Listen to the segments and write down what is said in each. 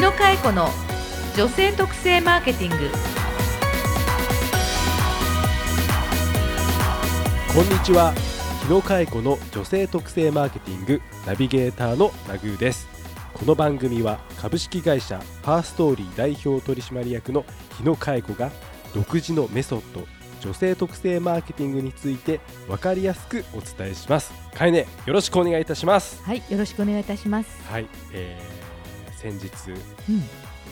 野佳恵子の女性特性マーケティング。こんにちは。日野佳恵子の女性特性マーケティングナビゲーターのナグーです。この番組は株式会社ハーストーリー代表取締役の日野佳恵子が独自のメソッド女性特性マーケティングについて分かりやすくお伝えします。かえねよろしくお願いいたします。はいよろしくお願いいたします。はい、えー、先日うん、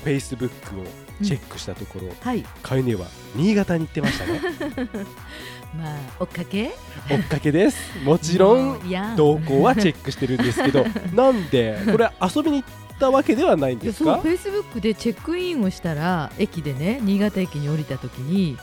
Facebook をチェックしたところ、はい。かえねは新潟に行ってましたね。まあ追っかけ？追っかけです。もちろんもういや。動向はチェックしてるんですけど なんでこれ遊びに行ったわけではないんですか？フェイスブックでチェックインをしたら駅でね新潟駅に降りた時に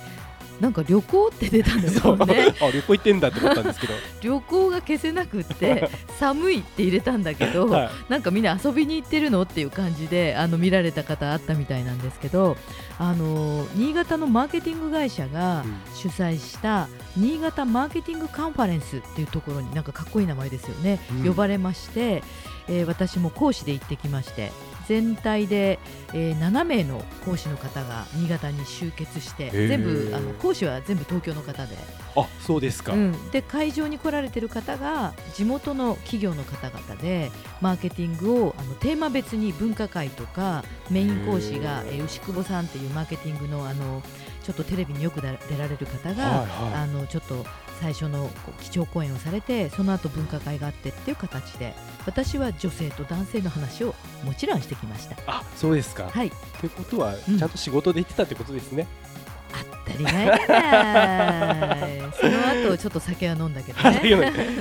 なんか旅行って出たんですよね。あ旅行行ってんだって思ったんですけど、旅行が消せなくって 寒いって入れたんだけど、はい、なんかみんな遊びに行ってるのっていう感じであの見られた方あったみたいなんですけどあの新潟のマーケティング会社がうん。主催した新潟マーケティングカンファレンスっていうところになんかかっこいい名前ですよね、うん。呼ばれまして、えー私も講師で行ってきまして全体で、えー7名の講師の方が新潟に集結してー。全部あの講師は全部東京の方で。あそうですか、うん、で会場に来られてる方が地元の企業の方々でマーケティングをあのテーマ別に分科会とかメイン講師が、えー牛久保さんっていうマーケティングのあのちょっとテレビによく出出られる方が、はいはあのちょっと最初の基調講演をされてその後分科会があってっていう形で私は女性と男性の話をもちろんしてきました。あそうですか、はい、ってことはうん。ちゃんと仕事で行ってたってことですね、当たり前じゃない。その後ちょっと酒は飲んだけどね。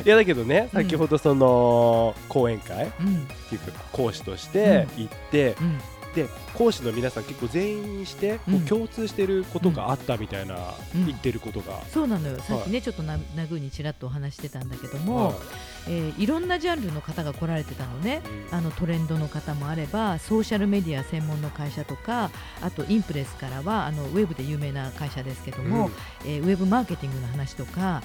いやだけどねうん。先ほどその講演会っうん。ていうか講師として行って、うんで講師の皆さん結構全員して共通してることがあったみたいな、うん。言ってることが、そうなのよ、さっきね、ちょっとなナグーにちらっとお話してたんだけども、はい。えーいろんなジャンルの方が来られてたのね、うん。あのトレンドの方もあれば、ソーシャルメディア専門の会社とか、あとインプレスからはあのウェブで有名な会社ですけども、えーウェブマーケティングの話とか、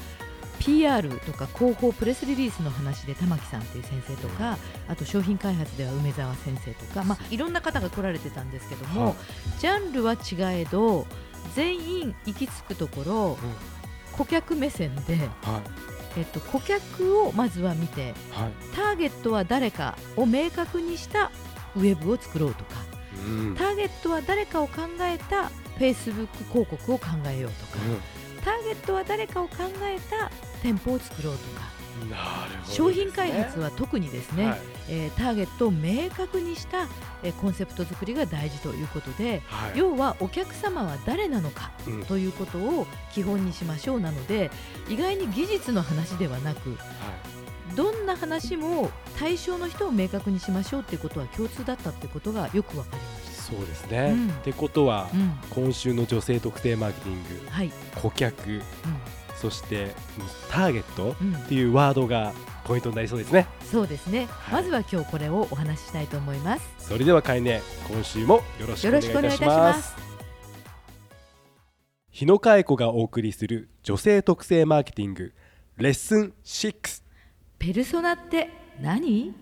PR とか広報プレスリリースの話で玉木さんっていう先生とか、あと商品開発では梅沢先生とか、まあ、いろんな方が来られてたんですけども、はい。ジャンルは違えど全員行き着くところ、顧客目線で、はい。えっと、顧客をまずは見てはい。ターゲットは誰かを明確にしたウェブを作ろうとかうん。ターゲットは誰かを考えたフェイスブック広告を考えようとかターゲットは誰かを考えた店舗を作ろうとか。ね。商品開発は特にですね、はい。えーターゲットを明確にした、えーコンセプト作りが大事ということではい。要はお客様は誰なのかうん。ということを基本にしましょうなので意外に技術の話ではなくどんな話も対象の人を明確にしましょうっていうことは共通だったってことがよくわかりましそうですね、うん。ってことは、た。うん。今週の女性特定マーケティングはい、顧客そしてターゲットうん。うんっていうワードがポイントになりそうですね。そうですね、はい。まずは今日これをお話ししたいと思います。それではかいね今週もよろしくお願いいたします。日野佳恵子がお送りする女性特性マーケティングレッスン6ペルソナって何？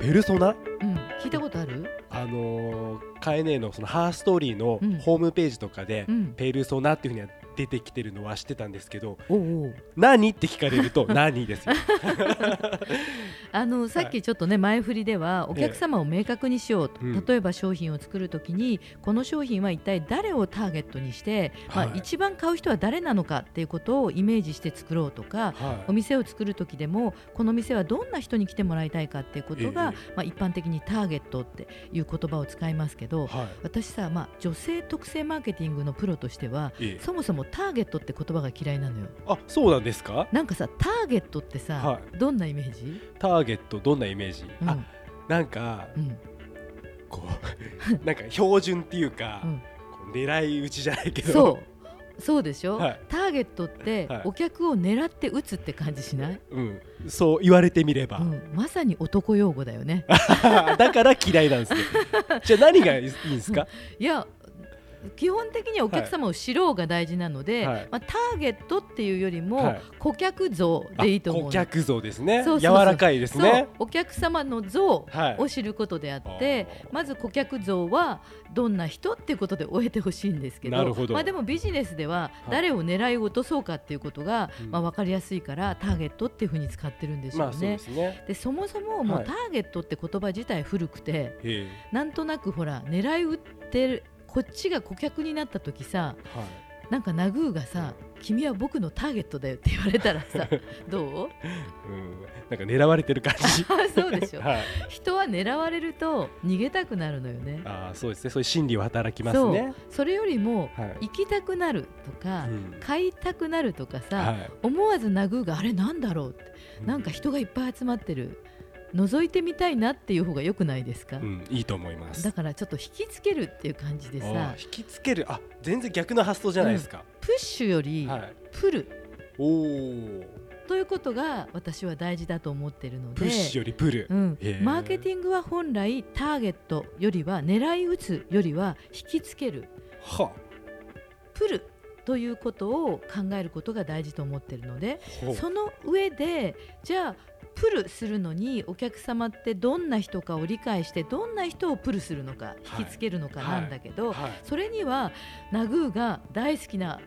ペルソナ？うん、聞いたことある？あのー、カエネのそのハーストーリーのうん。ホームページとかで、うん、ペルソナっていうふうには出てきてるのは知ってたんですけどおう何って聞かれると 何ですよ。あのさっきちょっとね前振りではお客様を明確にしようと、うん。例えば商品を作るときにこの商品は一体誰をターゲットにして、まあはい一番買う人は誰なのかっていうことをイメージして作ろうとかはお店を作る時でもこの店はどんな人に来てもらいたいかっていうことが、えまあ、一般的にターゲットっていう言葉を使いますけどいはい。私さ、まあ、女性特性マーケティングのプロとしてはええ。そもそもターゲットって言葉が嫌いなのよ。あそうなんですか？なんかさターゲットってさ、はどんなイメージ、ターゲットどんなイメージ、うん。あなんかうん。こう なんか標準っていうか、うん。狙い撃ちじゃないけど。そう。そうでしょ、はい。ターゲットってはい。お客を狙って打つって感じしない、うん、そう言われてみれば、うん、まさに男用語だよね。だから嫌いなんですね。じゃあ何がいいんですか、いや基本的にはお客様を知ろうが大事なので、はい。まあ、ターゲットっていうよりも、はい。顧客像でいいと思うあ顧客像ですね。そう柔らかいですね。お客様の像はい。を知ることであって、あー。まず顧客像はどんな人っていうことで終えてほしいんですけどまあ、でもビジネスでははい。誰を狙い落とそうかっていうことが、うんまあ、分かりやすいからターゲットっていうふうに使ってるんでしょうまあでね。そもそももうはい。ターゲットって言葉自体古くて、なんとなくほら狙い撃ってるこっちが顧客になった時さはい。なんかナグーがさ「君は僕のターゲットだよ」って言われたらさ どう？うん。なんか狙われてる感じ。あ そうでしょ。はい。人は狙われると逃げたくなるのよね。ああそうですね。そういう心理は働きますね。それよりもはい。行きたくなるとか、うん。買いたくなるとかさ、はい。思わずナグーがあれなんだろうって。なんか人がいっぱい集まってる覗いてみたいなっていう方が良くないですか、うんいいと思います。だからちょっと引きつけるっていう感じであさー引きつける。あ全然逆の発想じゃないですか、プッシュよりはい。プル。おおということが私は大事だと思ってるので。プッシュよりプル、うん。マーケティングは本来ターゲットよりは狙い撃つよりは引きつける。はプルということを考えることが大事と思ってるのでその上でじゃあプルするのにお客様ってどんな人かを理解してどんな人をプルするのかはい。引きつけるのかなんだけど、はい。それにはナグーが大好きな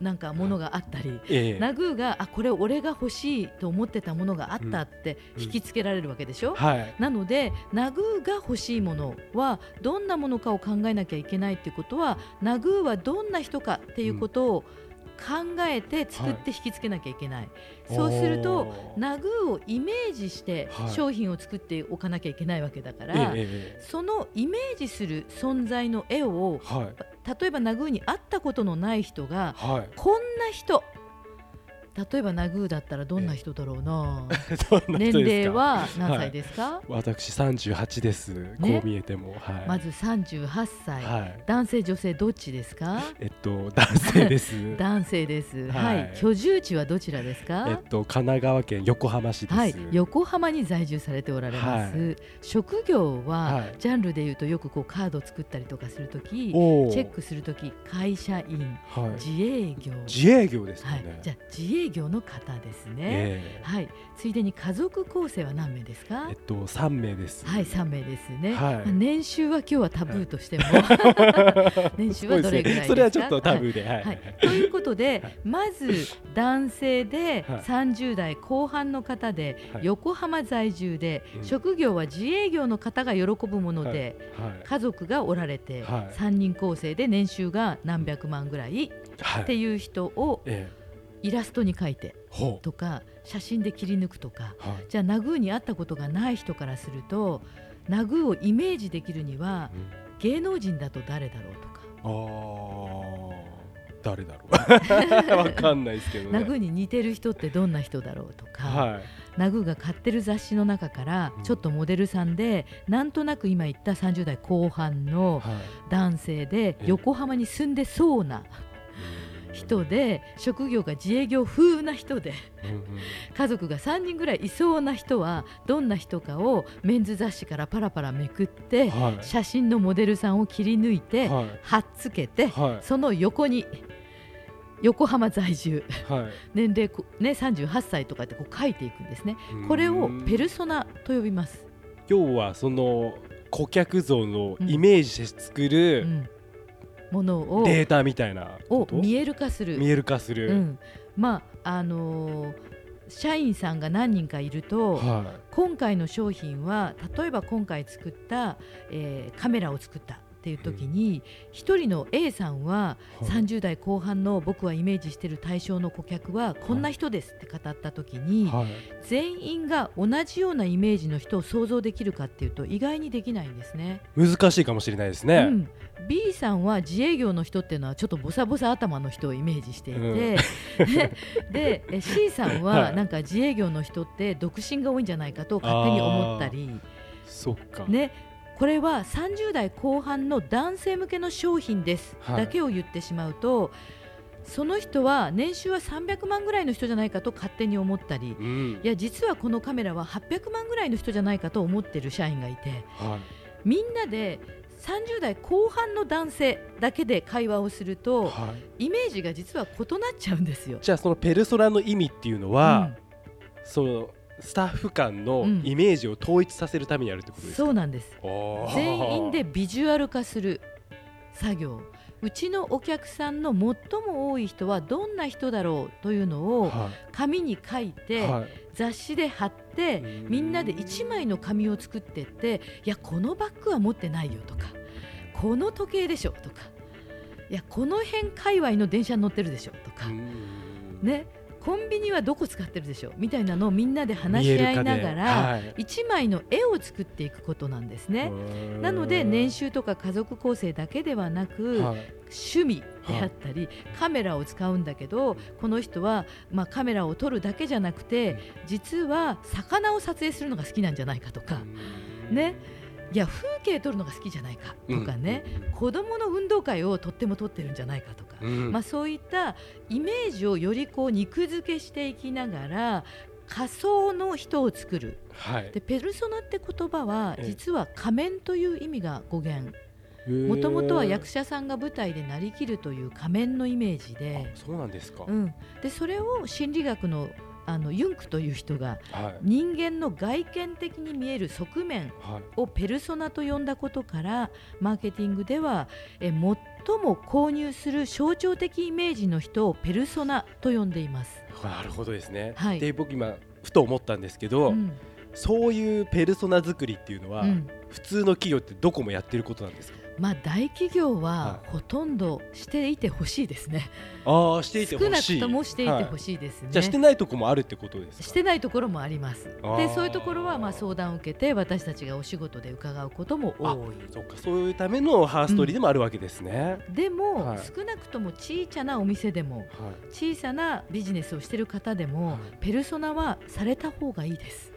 なんかものがあったり、ええ。ナグーがあこれ俺が欲しいと思ってたものがあったってうん。引きつけられるわけでしょ、はい。なのでナグーが欲しいものはどんなものかを考えなきゃいけないっていうことはナグーはどんな人かっていうことを考えて作って引きつけなきゃいけない、そうするとナグーをイメージしてはい。商品を作っておかなきゃいけないわけだから、ええええ。そのイメージする存在の絵をはい。例えばナグーに会ったことのない人がはい。こんな人例えばナグーだったらどんな人だろうな？年齢は何歳ですか、私38です、こう見えても。はい。まず38歳、はい。男性女性どっちですか？えっと男性です。男性です、ははい。い居住地はどちらですか、えっと神奈川県横浜市です。はい、横浜に在住されておられます、は職業は、はい。ジャンルでいうとよくこうカードを作ったりとかするときチェックするとき会社員。はい。自営業。自営業ですよはい。ね、じゃあ自営業の方ですね、ええ。はい、ついでに家族構成は何名ですか？えっと3名です。はい、3名ですね、はい。まあ年収は今日はタブーとしても、年収はどれぐらいですか？ね。それはちょっとタブーで、はい。はい、ということで、はい。まず男性ではい。30代後半の方で、はい。横浜在住で、うん。職業は自営業の方が喜ぶもので、はい。家族がおられて、はい。3人構成で年収が何百万ぐらい？はい。っていう人をええイラストに描いてほとか写真で切り抜くとか。うはい。じゃあナグーに会ったことがない人からするとナグーをイメージできるにはうん。芸能人だと誰だろうとか。あー。誰だろう。わかんないですけどね。ナグーに似てる人ってどんな人だろうとか、はい。ナグーが買ってる雑誌の中からうん。ちょっとモデルさんで、なんとなく今言った30代後半のはい。男性でええ。横浜に住んでそうな人で職業が自営業風な人で家族が3人ぐらいいそうな人はどんな人かをメンズ雑誌からパラパラめくってはい。写真のモデルさんを切り抜いてはっつけてはその横に横浜在住。いはい。年齢こね38歳とかってこう書いていくんですね。これをペルソナと呼びます、要はその顧客像のイメージで作るうん、ものをデータみたいなを見える化する。見える化する、うん、まああのー社員さんが何人かいると、は今回の商品は例えば今回作った、えーカメラを作ったっていう時に一、人の A さんははい。30代後半の僕はイメージしている対象の顧客はこんな人ですって語った時に、いはい。全員が同じようなイメージの人を想像できるかってい。うと意外にできないんですね。難しいかもしれないですね、うん、B さんは自営業の人っていうのはちょっとボサボサ頭の人をイメージしていて、でえ C さんははい。なんか自営業の人って独身が多いんじゃないかと勝手に思ったり、そっか、ね、これは30代後半の男性向けの商品です、はい。だけを言ってしまうとその人は年収は300万ぐらいの人じゃないかと勝手に思ったりうん。いや実はこのカメラは800万ぐらいの人じゃないかと思ってる社員がいてはみんなで30代後半の男性だけで会話をするとはい、イメージが実は異なっちゃうんですよ。じゃあそのペルソナの意味っていうのは、そのスタッフ間のうん。イメージを統一させるためにやるってことうんですか、そうなんです。全員でビジュアル化する作業うちのお客さんの最も多い人はどんな人だろうというのをは紙に書いいてはい。雑誌で貼ってみんなで1枚の紙を作ってっていやこのバッグは持ってないよとかこの時計でしょとかいやこの辺界隈の電車に乗ってるでしょとかうん。ねコンビニはどこ使ってるでしょみたいなのをみんなで話し合いながら、はい。1枚の絵を作っていくことなんですね。なので年収とか家族構成だけではなく、はい趣味であったり、カメラを使うんだけどこの人は、まあ、カメラを撮るだけじゃなくて実は魚を撮影するのが好きなんじゃないかとか、ね。いや風景撮るのが好きじゃないかとかね、子どもの運動会をとっても撮ってるんじゃないかとか、うん。まあ、そういったイメージをよりこう肉付けしていきながら仮想の人を作る。はい。でペルソナって言葉はええ。実は仮面という意味が語源もともとは役者さんが舞台でなりきるという仮面のイメージで。あそうなんですか、うん、でそれを心理学のあのユンクという人がはい。人間の外見的に見える側面はい。をペルソナと呼んだことからマーケティングではえ最も購入する象徴的イメージの人をペルソナと呼んでいます。なるほどですね、はい。で僕今ふと思ったんですけど、うん。そういうペルソナ作りっていうのは、うん。普通の企業ってどこもやってることなんですか？まあ、大企業ははほとんどしていてほしいですね。ああしていてほしい少なくともしていてほい、しいですね。じゃあしてないとこもあるってことですか？してないところもあります。でそういうところはまあ相談を受けて私たちがお仕事で伺うことも多い。そっかそういうためのハーストーリーでもあるわけですね、でも、はい少なくとも小さなお店でもはい小さなビジネスをしている方でも、はいペルソナはされた方がいいです。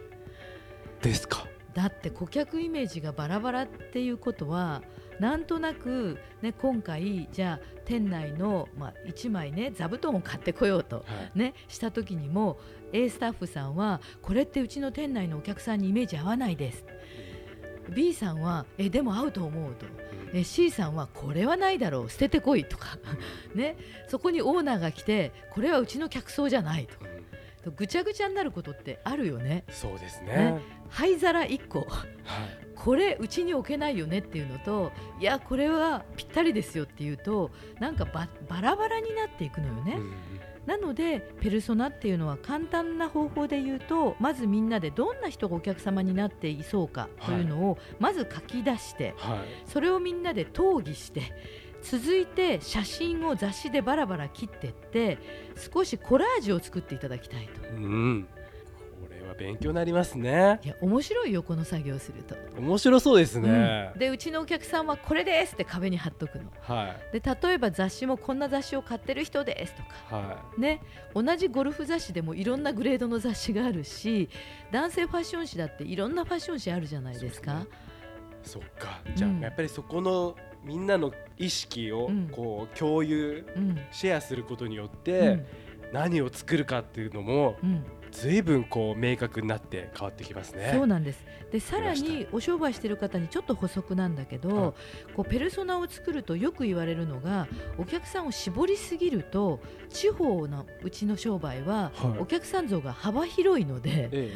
ですかだって顧客イメージがバラバラっていうことはなんとなく、ね、今回じゃあ店内の、まあ、1枚ね座布団を買ってこようと、はい。ね、した時にも A スタッフさんはこれってうちの店内のお客さんにイメージ合わないです。B さんはえでも合うと思うと。え C さんはこれはないだろう捨ててこいとか、ね、そこにオーナーが来てこれはうちの客層じゃないとうんとぐちゃぐちゃになることってあるよね。そうですね。ね。灰皿1個。はい。これうちに置けないよねっていうのといやこれはぴったりですよっていうとなんかババラバラになっていくのよね。うんなのでペルソナっていうのは簡単な方法で言うとまずみんなでどんな人がお客様になっていそうかというのをまず書き出してはい。それをみんなで討議して続いて写真を雑誌でバラバラ切っていって少しコラージュを作っていただきたいと。うん。これは勉強になりますね。いや面白いよこの作業をすると。面白そうですね。うん、でうちのお客さんはこれですって壁に貼っとくの。はい。で例えば雑誌もこんな雑誌を買ってる人ですとか。はね、同じゴルフ雑誌でもいろんなグレードの雑誌があるし男性ファッション誌だっていろんなファッション誌あるじゃないですか。いそっか。じゃあ、うん。やっぱりそこのみんなの意識をうん。こう共有うんシェアすることによっうてん。何を作るかっていうのもうん。随分こう明確になって変わってきますね。そうなんです。でさらにお商売してる方にちょっと補足なんだけど、はい。こうペルソナを作るとよく言われるのがお客さんを絞りすぎると地方のうちの商売ははい。お客さん像が幅広いのでえ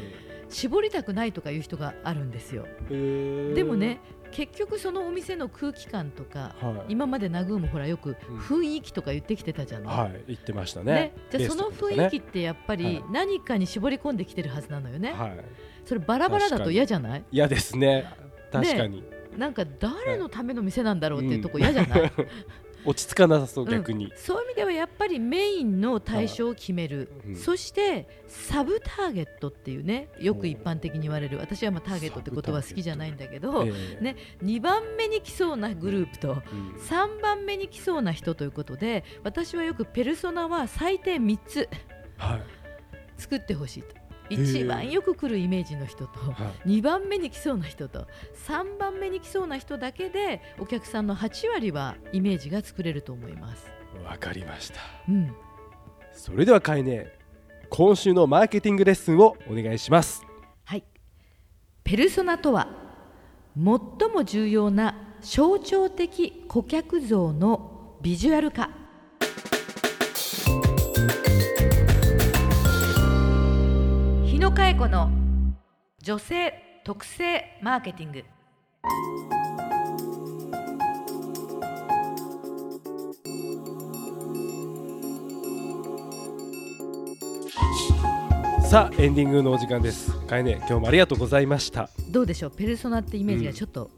絞りたくないとかいう人があるんですよ。でもね結局そのお店の空気感とかはい。今までナグーもほらよくうん。雰囲気とか言ってきてたじゃない、はい言ってましたね。ね。じゃあレその雰囲気ってやっぱりはい。何かに絞り込んできてるはずなのよね、はい。それバラバラだと嫌じゃない？嫌ですね。確かに、なんか誰のための店なんだろうっていうとこ嫌じゃない、落ち着かなさそううん。逆に、そういう意味ではやっぱりメインの対象を決める、うん。そしてサブターゲットっていうねよく一般的に言われる私はまあターゲットって言葉好きじゃないんだけど、ええ。ね、2番目に来そうなグループとうん。3番目に来そうな人ということで私はよくペルソナは最低3つはい。作ってほしいと。ー一番よく来るイメージの人とはい。2番目に来そうな人と3番目に来そうな人だけでお客さんの8割はイメージが作れると思います。わかりました。うん、それではかいね今週のマーケティングレッスンをお願いします。はい。ペルソナとは最も重要な象徴的顧客像のビジュアル化恵子の女性特性マーケティング。さあエンディングのお時間です。かえね今日もありがとうございました。どうでしょう？ペルソナってイメージがちょっと、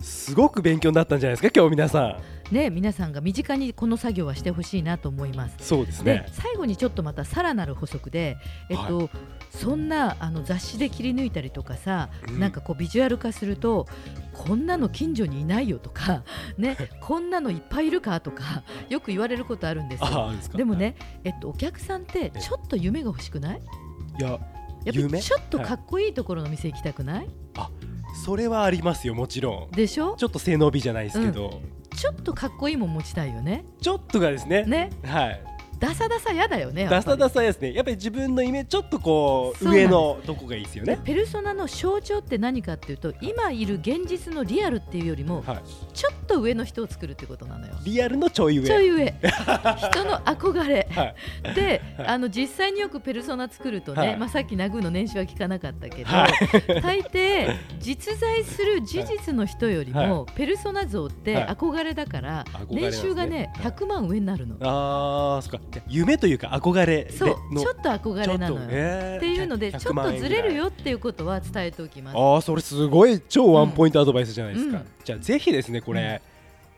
すごく勉強になったんじゃないですか今日皆さん。ね皆さんが身近にこの作業はしてほしいなと思います。でそうですね。最後にちょっとまたさらなる補足で、えっとそんなあの雑誌で切り抜いたりとかさ、うん。なんかこうビジュアル化するとこんなの近所にいないよとか、ね、こんなのいっぱいいるかとかよく言われることあるんですよ。ああですか？でもね、えっと、お客さんってちょっと夢が欲しくない？いややっぱ夢？りちょっとかっこいいところの店行きたくない、それはありますよもちろん。でしょ？ちょっと性能美じゃないですけど、ちょっとかっこいいもん持ちたいよね。ちょっとがですね。ね。はいダサダサやだよねダサダサですね。やっぱり自分のイメージちょっとこう上のとこがいいですよでね。ペルソナの象徴って何かっていうと今いる現実のリアルっていうよりもはい。ちょっと上の人を作るってことなのよ。リアルのちょい上。ちょい上。人の憧れ。はい。で、はい。あの実際によくペルソナ作るとね、はい。まあ、さっきナグーの年収は聞かなかったけど、はい。大抵実在する事実の人よりも、ペルソナ像ってはい。憧れだから、年収がねはい。100万上になるの。あーそっか夢というか憧れでそうのちょっと憧れなのよ。っっていうのでちょっとずれるよっていうことは伝えておきます。ああそれすごい超ワンポイントアドバイスじゃないですか、うん。じゃあぜひですねこれ、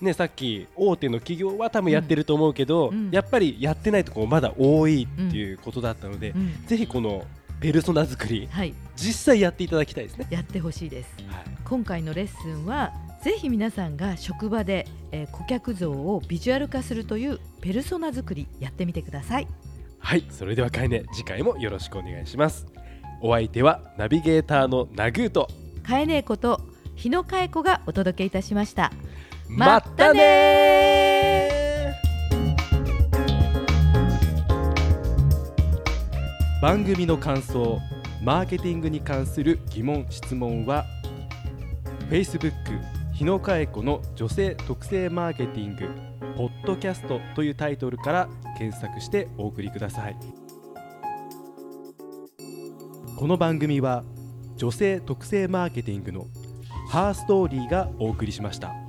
ねさっき大手の企業は多分やってると思うけど、うん。やっぱりやってないところまだ多いっていうことだったので、うん。ぜひこのペルソナ作りはい、実際やっていただきたいですね、やってほしいです。はい、今回のレッスンはぜひ皆さんが職場で、えー顧客像をビジュアル化するというペルソナ作りやってみてください。はい、それではかえね次回もよろしくお願いしますお相手はナビゲーターのナグーとかえねえこと日野かえ子がお届けいたしました。まったね番組の感想マーケティングに関する疑問質問は Facebook 日野佳恵子の女性特性マーケティングポッドキャストというタイトルから検索してお送りくださいこの番組は女性特性マーケティングのハーストーリーがお送りしました。